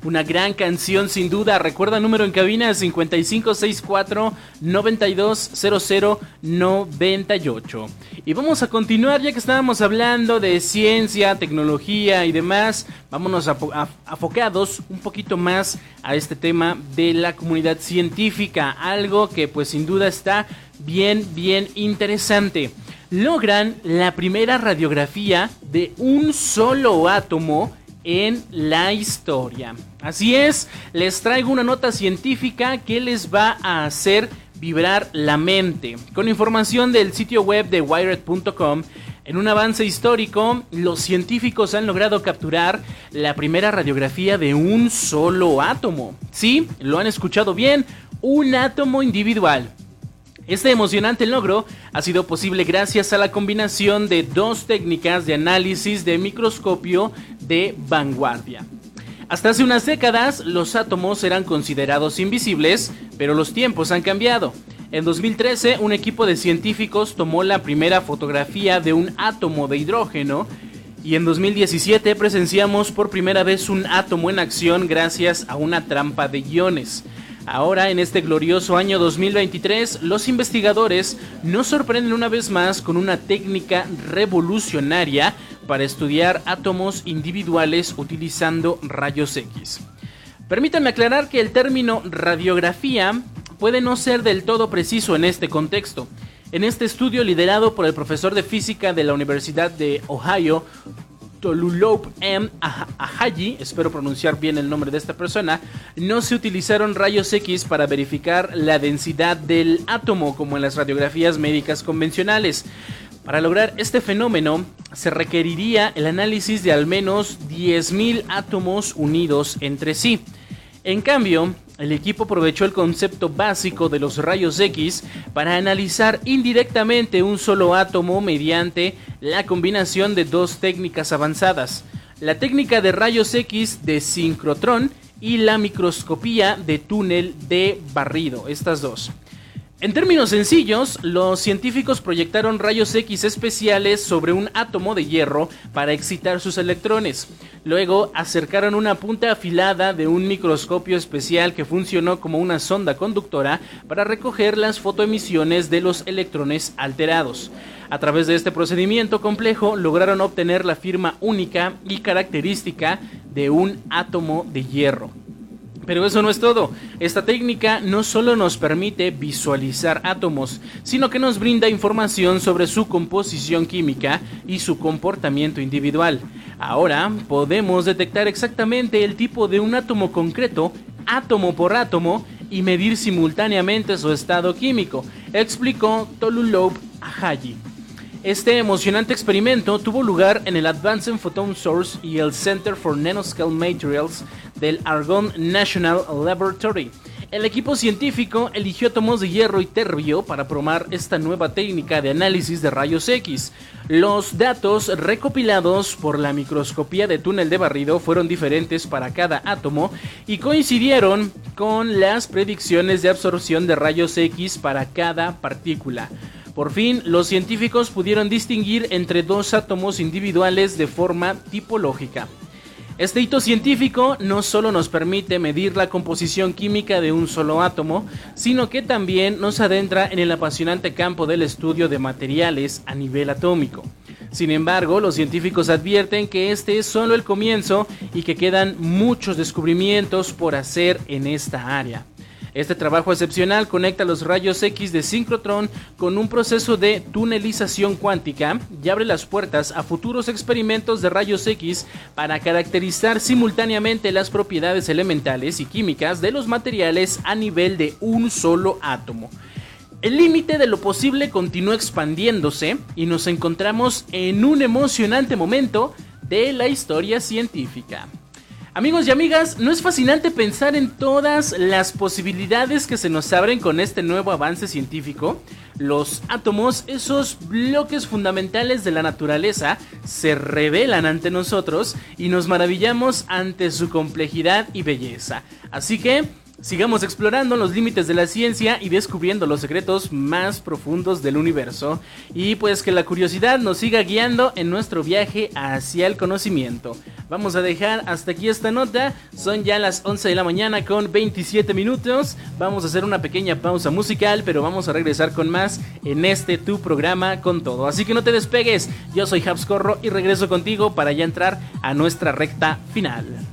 Una gran canción sin duda. Recuerda número en cabina 5564 920098. Y vamos a continuar ya que estábamos hablando de ciencia, tecnología y demás. Vámonos afocados un poquito más a este tema de la comunidad científica. Algo que pues sin duda está bien, bien interesante. Logran la primera radiografía de un solo átomo en la historia. Así es, les traigo una nota científica que les va a hacer vibrar la mente. Con información del sitio web de wired.com, en un avance histórico, los científicos han logrado capturar la primera radiografía de un solo átomo. Sí, lo han escuchado bien, un átomo individual. Este emocionante logro ha sido posible gracias a la combinación de dos técnicas de análisis de microscopio de vanguardia. Hasta hace unas décadas los átomos eran considerados invisibles, pero los tiempos han cambiado. En 2013 un equipo de científicos tomó la primera fotografía de un átomo de hidrógeno y en 2017 presenciamos por primera vez un átomo en acción gracias a una trampa de iones. Ahora, en este glorioso año 2023, los investigadores nos sorprenden una vez más con una técnica revolucionaria para estudiar átomos individuales utilizando rayos X. Permítanme aclarar que el término radiografía puede no ser del todo preciso en este contexto. En este estudio liderado por el profesor de física de la Universidad de Ohio, Tolulope M. Ahaji, espero pronunciar bien el nombre de esta persona, no se utilizaron rayos X para verificar la densidad del átomo como en las radiografías médicas convencionales. Para lograr este fenómeno se requeriría el análisis de al menos 10.000 átomos unidos entre sí. En cambio, el equipo aprovechó el concepto básico de los rayos X para analizar indirectamente un solo átomo mediante la combinación de dos técnicas avanzadas, la técnica de rayos X de sincrotrón y la microscopía de túnel de barrido, estas dos. En términos sencillos, los científicos proyectaron rayos X especiales sobre un átomo de hierro para excitar sus electrones. Luego acercaron una punta afilada de un microscopio especial que funcionó como una sonda conductora para recoger las fotoemisiones de los electrones alterados. A través de este procedimiento complejo lograron obtener la firma única y característica de un átomo de hierro. Pero eso no es todo. Esta técnica no solo nos permite visualizar átomos, sino que nos brinda información sobre su composición química y su comportamiento individual. Ahora podemos detectar exactamente el tipo de un átomo concreto, átomo por átomo, y medir simultáneamente su estado químico, explicó Tolulope Ahaji. Este emocionante experimento tuvo lugar en el Advanced Photon Source y el Center for Nanoscale Materials del Argonne National Laboratory. El equipo científico eligió átomos de hierro y terbio para probar esta nueva técnica de análisis de rayos X. Los datos recopilados por la microscopía de túnel de barrido fueron diferentes para cada átomo y coincidieron con las predicciones de absorción de rayos X para cada partícula. Por fin, los científicos pudieron distinguir entre dos átomos individuales de forma tipológica. Este hito científico no solo nos permite medir la composición química de un solo átomo, sino que también nos adentra en el apasionante campo del estudio de materiales a nivel atómico. Sin embargo, los científicos advierten que este es solo el comienzo y que quedan muchos descubrimientos por hacer en esta área. Este trabajo excepcional conecta los rayos X de sincrotrón con un proceso de tunelización cuántica y abre las puertas a futuros experimentos de rayos X para caracterizar simultáneamente las propiedades elementales y químicas de los materiales a nivel de un solo átomo. El límite de lo posible continúa expandiéndose y nos encontramos en un emocionante momento de la historia científica. Amigos y amigas, ¿no es fascinante pensar en todas las posibilidades que se nos abren con este nuevo avance científico? Los átomos, esos bloques fundamentales de la naturaleza, se revelan ante nosotros y nos maravillamos ante su complejidad y belleza. Así que Sigamos explorando los límites de la ciencia y descubriendo los secretos más profundos del universo. Y pues que la curiosidad nos siga guiando en nuestro viaje hacia el conocimiento. Vamos a dejar hasta aquí esta nota. Son ya las 11 de la mañana con 27 minutos. Vamos a hacer una pequeña pausa musical, pero vamos a regresar con más en este tu programa con todo. Así que no te despegues. Yo soy Habscorro y regreso contigo para ya entrar a nuestra recta final.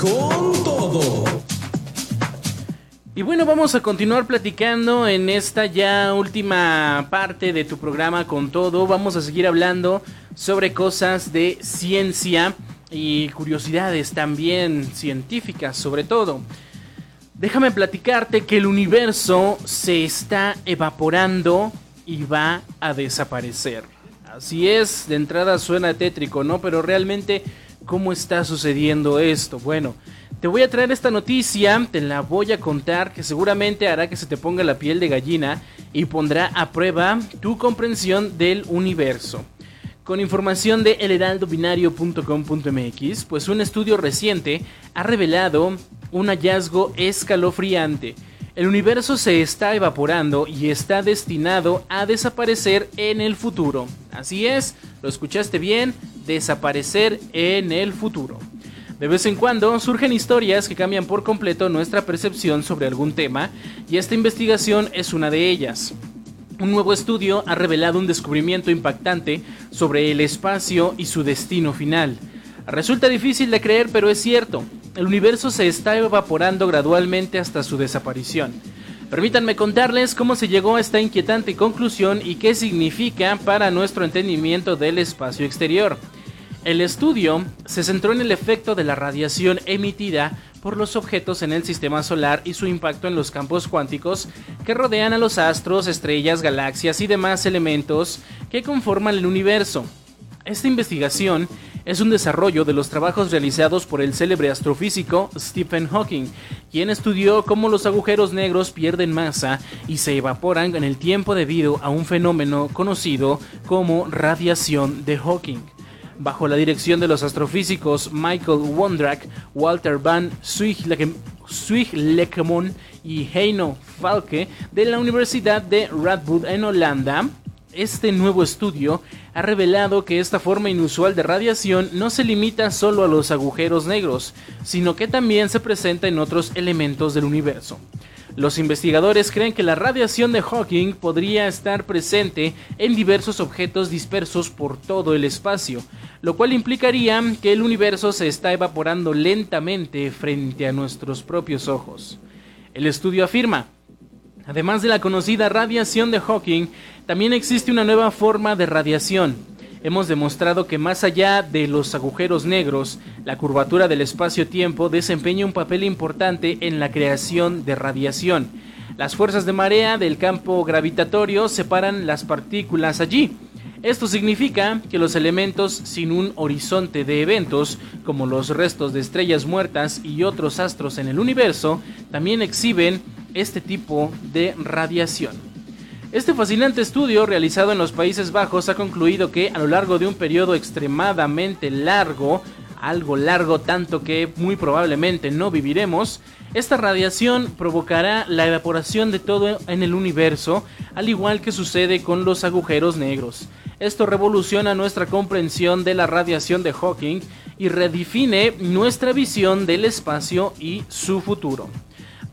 Con todo. Y bueno, vamos a continuar platicando en esta ya última parte de tu programa con todo. Vamos a seguir hablando sobre cosas de ciencia y curiosidades también científicas sobre todo. Déjame platicarte que el universo se está evaporando y va a desaparecer. Así es, de entrada suena tétrico, ¿no? Pero realmente, ¿cómo está sucediendo esto? Bueno, te voy a traer esta noticia, te la voy a contar, que seguramente hará que se te ponga la piel de gallina y pondrá a prueba tu comprensión del universo. Con información de elheraldobinario.com.mx, pues un estudio reciente ha revelado un hallazgo escalofriante el universo se está evaporando y está destinado a desaparecer en el futuro. Así es, lo escuchaste bien, desaparecer en el futuro. De vez en cuando surgen historias que cambian por completo nuestra percepción sobre algún tema y esta investigación es una de ellas. Un nuevo estudio ha revelado un descubrimiento impactante sobre el espacio y su destino final. Resulta difícil de creer, pero es cierto el universo se está evaporando gradualmente hasta su desaparición. Permítanme contarles cómo se llegó a esta inquietante conclusión y qué significa para nuestro entendimiento del espacio exterior. El estudio se centró en el efecto de la radiación emitida por los objetos en el sistema solar y su impacto en los campos cuánticos que rodean a los astros, estrellas, galaxias y demás elementos que conforman el universo. Esta investigación es un desarrollo de los trabajos realizados por el célebre astrofísico Stephen Hawking, quien estudió cómo los agujeros negros pierden masa y se evaporan en el tiempo debido a un fenómeno conocido como radiación de Hawking. Bajo la dirección de los astrofísicos Michael Wondrak, Walter van Zwijlekemon y Heino Falke de la Universidad de Radboud en Holanda, este nuevo estudio ha revelado que esta forma inusual de radiación no se limita solo a los agujeros negros, sino que también se presenta en otros elementos del universo. Los investigadores creen que la radiación de Hawking podría estar presente en diversos objetos dispersos por todo el espacio, lo cual implicaría que el universo se está evaporando lentamente frente a nuestros propios ojos. El estudio afirma, Además de la conocida radiación de Hawking, también existe una nueva forma de radiación. Hemos demostrado que más allá de los agujeros negros, la curvatura del espacio-tiempo desempeña un papel importante en la creación de radiación. Las fuerzas de marea del campo gravitatorio separan las partículas allí. Esto significa que los elementos sin un horizonte de eventos, como los restos de estrellas muertas y otros astros en el universo, también exhiben este tipo de radiación. Este fascinante estudio realizado en los Países Bajos ha concluido que a lo largo de un periodo extremadamente largo, algo largo tanto que muy probablemente no viviremos, esta radiación provocará la evaporación de todo en el universo, al igual que sucede con los agujeros negros. Esto revoluciona nuestra comprensión de la radiación de Hawking y redefine nuestra visión del espacio y su futuro.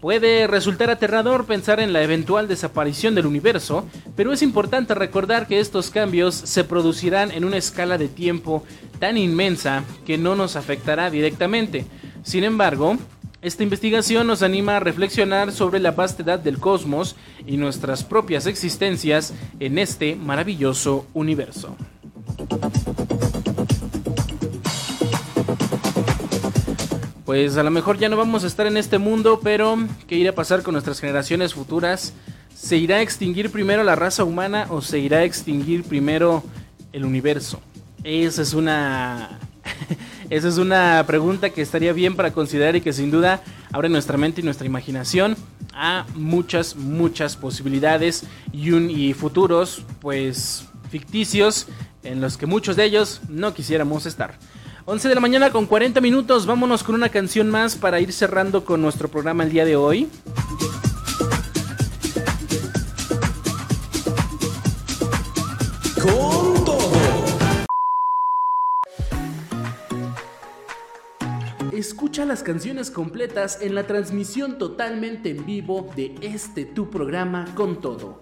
Puede resultar aterrador pensar en la eventual desaparición del universo, pero es importante recordar que estos cambios se producirán en una escala de tiempo tan inmensa que no nos afectará directamente. Sin embargo, esta investigación nos anima a reflexionar sobre la vastedad del cosmos y nuestras propias existencias en este maravilloso universo. Pues a lo mejor ya no vamos a estar en este mundo, pero ¿qué irá a pasar con nuestras generaciones futuras? ¿Se irá a extinguir primero la raza humana o se irá a extinguir primero el universo? Esa es una esa es una pregunta que estaría bien para considerar y que sin duda abre nuestra mente y nuestra imaginación a muchas muchas posibilidades y, y futuros pues ficticios en los que muchos de ellos no quisiéramos estar. 11 de la mañana con 40 minutos. Vámonos con una canción más para ir cerrando con nuestro programa el día de hoy. Con todo. Escucha las canciones completas en la transmisión totalmente en vivo de este tu programa con todo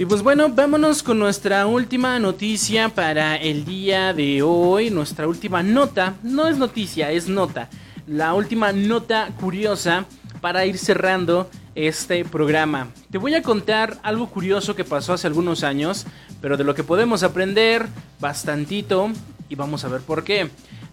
Y pues bueno, vámonos con nuestra última noticia para el día de hoy. Nuestra última nota, no es noticia, es nota. La última nota curiosa para ir cerrando este programa. Te voy a contar algo curioso que pasó hace algunos años, pero de lo que podemos aprender bastantito y vamos a ver por qué.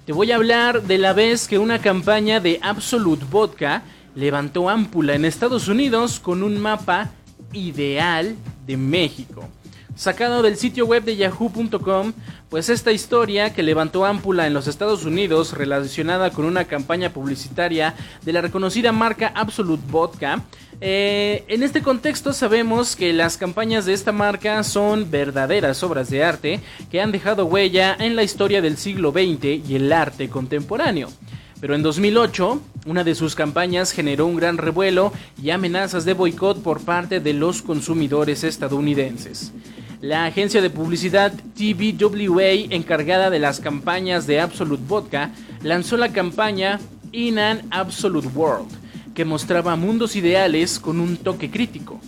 Te voy a hablar de la vez que una campaña de Absolute Vodka levantó ámpula en Estados Unidos con un mapa ideal de México. Sacado del sitio web de yahoo.com, pues esta historia que levantó ámpula en los Estados Unidos relacionada con una campaña publicitaria de la reconocida marca Absolute Vodka, eh, en este contexto sabemos que las campañas de esta marca son verdaderas obras de arte que han dejado huella en la historia del siglo XX y el arte contemporáneo. Pero en 2008, una de sus campañas generó un gran revuelo y amenazas de boicot por parte de los consumidores estadounidenses. La agencia de publicidad TBWA, encargada de las campañas de Absolute Vodka, lanzó la campaña In an Absolute World, que mostraba mundos ideales con un toque crítico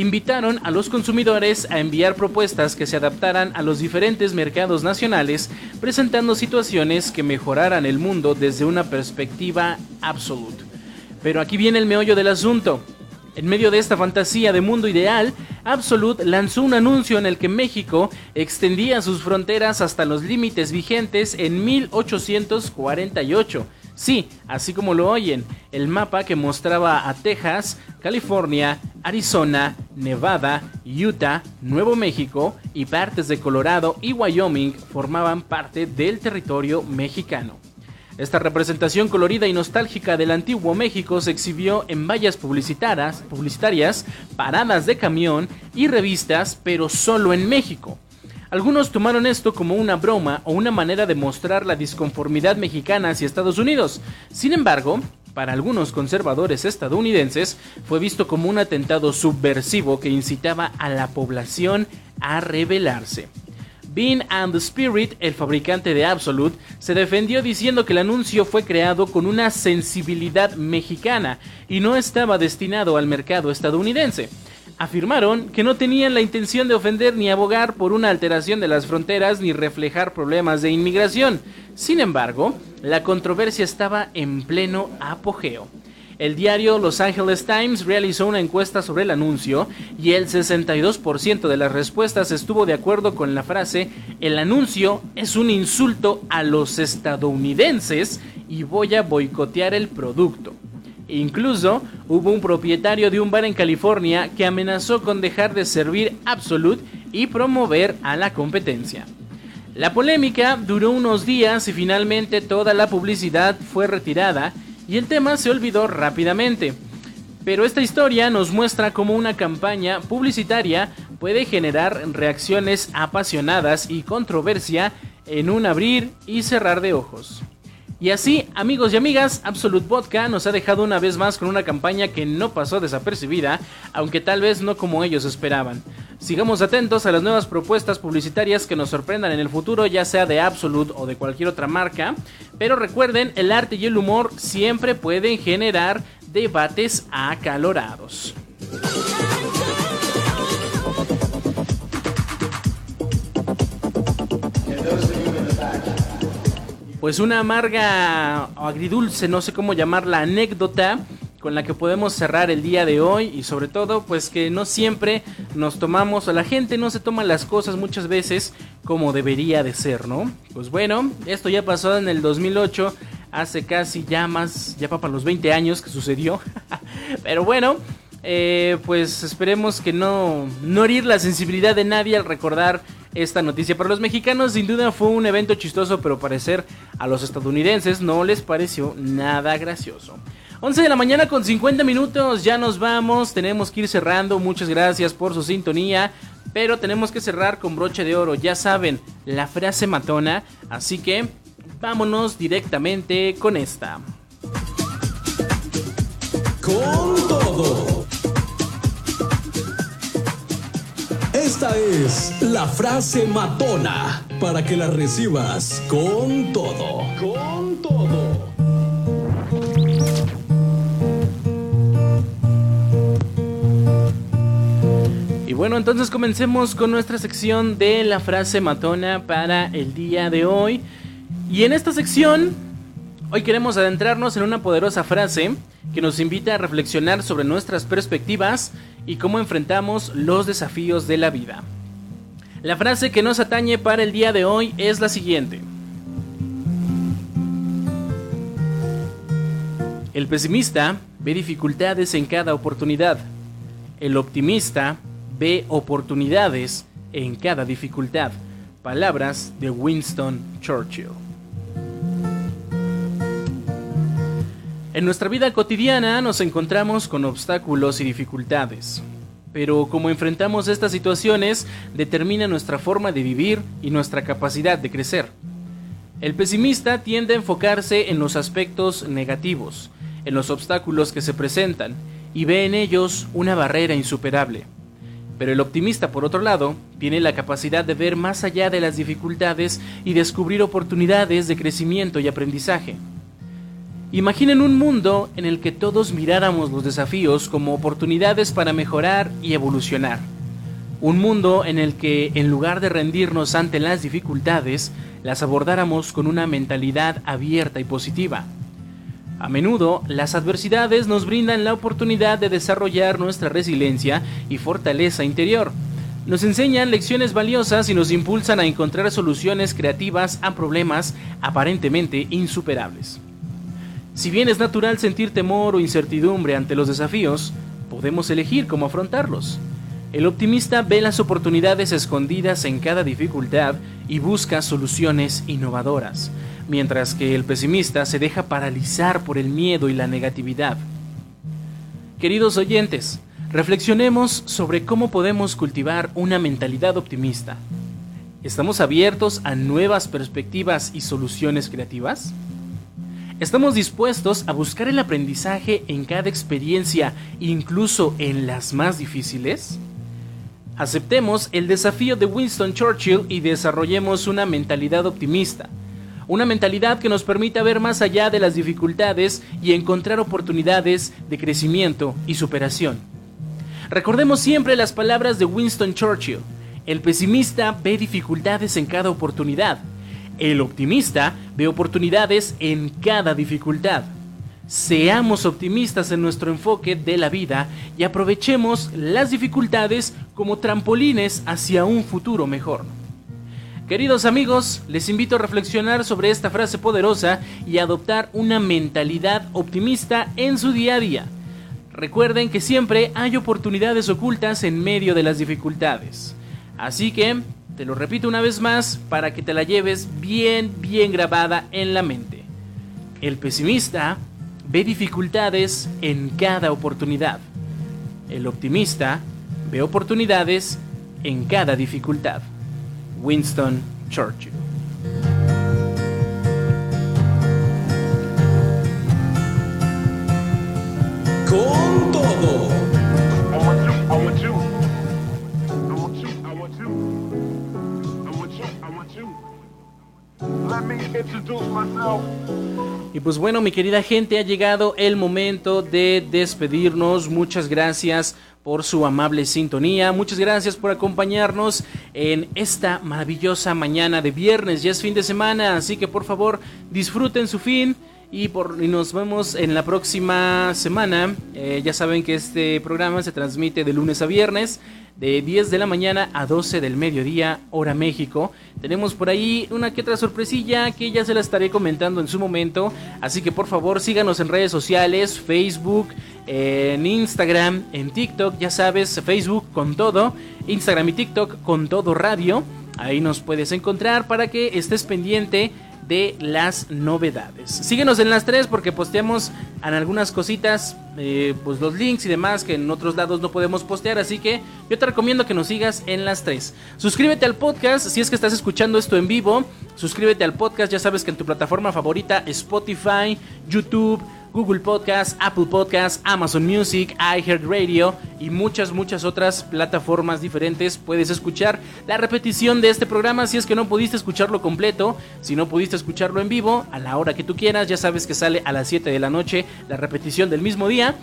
invitaron a los consumidores a enviar propuestas que se adaptaran a los diferentes mercados nacionales, presentando situaciones que mejoraran el mundo desde una perspectiva absoluta. Pero aquí viene el meollo del asunto. En medio de esta fantasía de mundo ideal, Absolute lanzó un anuncio en el que México extendía sus fronteras hasta los límites vigentes en 1848 Sí, así como lo oyen, el mapa que mostraba a Texas, California, Arizona, Nevada, Utah, Nuevo México y partes de Colorado y Wyoming formaban parte del territorio mexicano. Esta representación colorida y nostálgica del antiguo México se exhibió en vallas publicitarias, paradas de camión y revistas, pero solo en México. Algunos tomaron esto como una broma o una manera de mostrar la disconformidad mexicana hacia Estados Unidos. Sin embargo, para algunos conservadores estadounidenses fue visto como un atentado subversivo que incitaba a la población a rebelarse. Bean and the Spirit, el fabricante de Absolute, se defendió diciendo que el anuncio fue creado con una sensibilidad mexicana y no estaba destinado al mercado estadounidense afirmaron que no tenían la intención de ofender ni abogar por una alteración de las fronteras ni reflejar problemas de inmigración. Sin embargo, la controversia estaba en pleno apogeo. El diario Los Angeles Times realizó una encuesta sobre el anuncio y el 62% de las respuestas estuvo de acuerdo con la frase el anuncio es un insulto a los estadounidenses y voy a boicotear el producto. Incluso hubo un propietario de un bar en California que amenazó con dejar de servir Absolute y promover a la competencia. La polémica duró unos días y finalmente toda la publicidad fue retirada y el tema se olvidó rápidamente. Pero esta historia nos muestra cómo una campaña publicitaria puede generar reacciones apasionadas y controversia en un abrir y cerrar de ojos. Y así, amigos y amigas, Absolute Vodka nos ha dejado una vez más con una campaña que no pasó desapercibida, aunque tal vez no como ellos esperaban. Sigamos atentos a las nuevas propuestas publicitarias que nos sorprendan en el futuro, ya sea de Absolute o de cualquier otra marca. Pero recuerden, el arte y el humor siempre pueden generar debates acalorados. Pues una amarga o agridulce, no sé cómo llamarla, anécdota con la que podemos cerrar el día de hoy y sobre todo pues que no siempre nos tomamos o la gente no se toma las cosas muchas veces como debería de ser, ¿no? Pues bueno, esto ya pasó en el 2008, hace casi ya más, ya para los 20 años que sucedió, pero bueno, eh, pues esperemos que no, no herir la sensibilidad de nadie al recordar esta noticia. Para los mexicanos sin duda fue un evento chistoso, pero parecer a los estadounidenses no les pareció nada gracioso. 11 de la mañana con 50 minutos, ya nos vamos, tenemos que ir cerrando, muchas gracias por su sintonía, pero tenemos que cerrar con broche de oro, ya saben, la frase matona, así que vámonos directamente con esta. Con todo. Esta es la frase matona para que la recibas con todo. Con todo. Y bueno, entonces comencemos con nuestra sección de la frase matona para el día de hoy. Y en esta sección, hoy queremos adentrarnos en una poderosa frase que nos invita a reflexionar sobre nuestras perspectivas y cómo enfrentamos los desafíos de la vida. La frase que nos atañe para el día de hoy es la siguiente. El pesimista ve dificultades en cada oportunidad. El optimista ve oportunidades en cada dificultad. Palabras de Winston Churchill. En nuestra vida cotidiana nos encontramos con obstáculos y dificultades, pero cómo enfrentamos estas situaciones determina nuestra forma de vivir y nuestra capacidad de crecer. El pesimista tiende a enfocarse en los aspectos negativos, en los obstáculos que se presentan, y ve en ellos una barrera insuperable. Pero el optimista, por otro lado, tiene la capacidad de ver más allá de las dificultades y descubrir oportunidades de crecimiento y aprendizaje. Imaginen un mundo en el que todos miráramos los desafíos como oportunidades para mejorar y evolucionar. Un mundo en el que, en lugar de rendirnos ante las dificultades, las abordáramos con una mentalidad abierta y positiva. A menudo, las adversidades nos brindan la oportunidad de desarrollar nuestra resiliencia y fortaleza interior. Nos enseñan lecciones valiosas y nos impulsan a encontrar soluciones creativas a problemas aparentemente insuperables. Si bien es natural sentir temor o incertidumbre ante los desafíos, podemos elegir cómo afrontarlos. El optimista ve las oportunidades escondidas en cada dificultad y busca soluciones innovadoras, mientras que el pesimista se deja paralizar por el miedo y la negatividad. Queridos oyentes, reflexionemos sobre cómo podemos cultivar una mentalidad optimista. ¿Estamos abiertos a nuevas perspectivas y soluciones creativas? ¿Estamos dispuestos a buscar el aprendizaje en cada experiencia, incluso en las más difíciles? Aceptemos el desafío de Winston Churchill y desarrollemos una mentalidad optimista. Una mentalidad que nos permita ver más allá de las dificultades y encontrar oportunidades de crecimiento y superación. Recordemos siempre las palabras de Winston Churchill. El pesimista ve dificultades en cada oportunidad el optimista ve oportunidades en cada dificultad. Seamos optimistas en nuestro enfoque de la vida y aprovechemos las dificultades como trampolines hacia un futuro mejor. Queridos amigos, les invito a reflexionar sobre esta frase poderosa y adoptar una mentalidad optimista en su día a día. Recuerden que siempre hay oportunidades ocultas en medio de las dificultades. Así que te lo repito una vez más para que te la lleves bien, bien grabada en la mente. El pesimista ve dificultades en cada oportunidad. El optimista ve oportunidades en cada dificultad. Winston Churchill. Con todo. Y pues bueno, mi querida gente, ha llegado el momento de despedirnos. Muchas gracias por su amable sintonía. Muchas gracias por acompañarnos en esta maravillosa mañana de viernes. Ya es fin de semana, así que por favor disfruten su fin. Y, por, nos vemos en la próxima semana. Eh, ya saben que este programa se transmite de lunes a viernes de 10 de la mañana a 12 del mediodía, hora México. Tenemos por ahí una que otra sorpresilla que ya se la estaré comentando en su momento. Así que por favor síganos en redes sociales, Facebook, en Instagram, en TikTok, ya sabes, Facebook con todo, Instagram y TikTok con todo radio. Ahí nos puedes encontrar para que estés pendiente de las novedades. Síguenos en las tres porque posteamos en algunas cositas, eh, pues los links y demás que en otros lados no podemos postear, así que yo te recomiendo que nos sigas en las tres. Suscríbete al podcast si es que estás escuchando esto en vivo, suscríbete al podcast, ya sabes que en tu plataforma favorita, Spotify, YouTube, Google Podcast, Apple Podcast, Amazon Music, iHeartRadio y muchas, muchas otras plataformas diferentes. Puedes escuchar la repetición de este programa si es que no pudiste escucharlo completo, si no pudiste escucharlo en vivo, a la hora que tú quieras. Ya sabes que sale a las 7 de la noche la repetición del mismo día.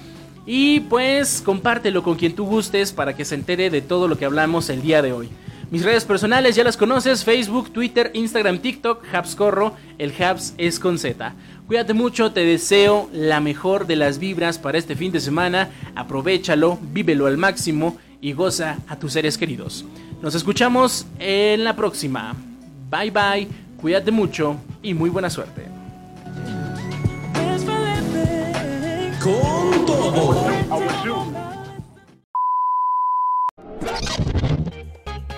Y pues compártelo con quien tú gustes para que se entere de todo lo que hablamos el día de hoy. Mis redes personales ya las conoces, Facebook, Twitter, Instagram, TikTok, Habs Corro, el Habs es con Z. Cuídate mucho, te deseo la mejor de las vibras para este fin de semana. Aprovechalo, vívelo al máximo y goza a tus seres queridos. Nos escuchamos en la próxima. Bye bye, cuídate mucho y muy buena suerte. Con todo.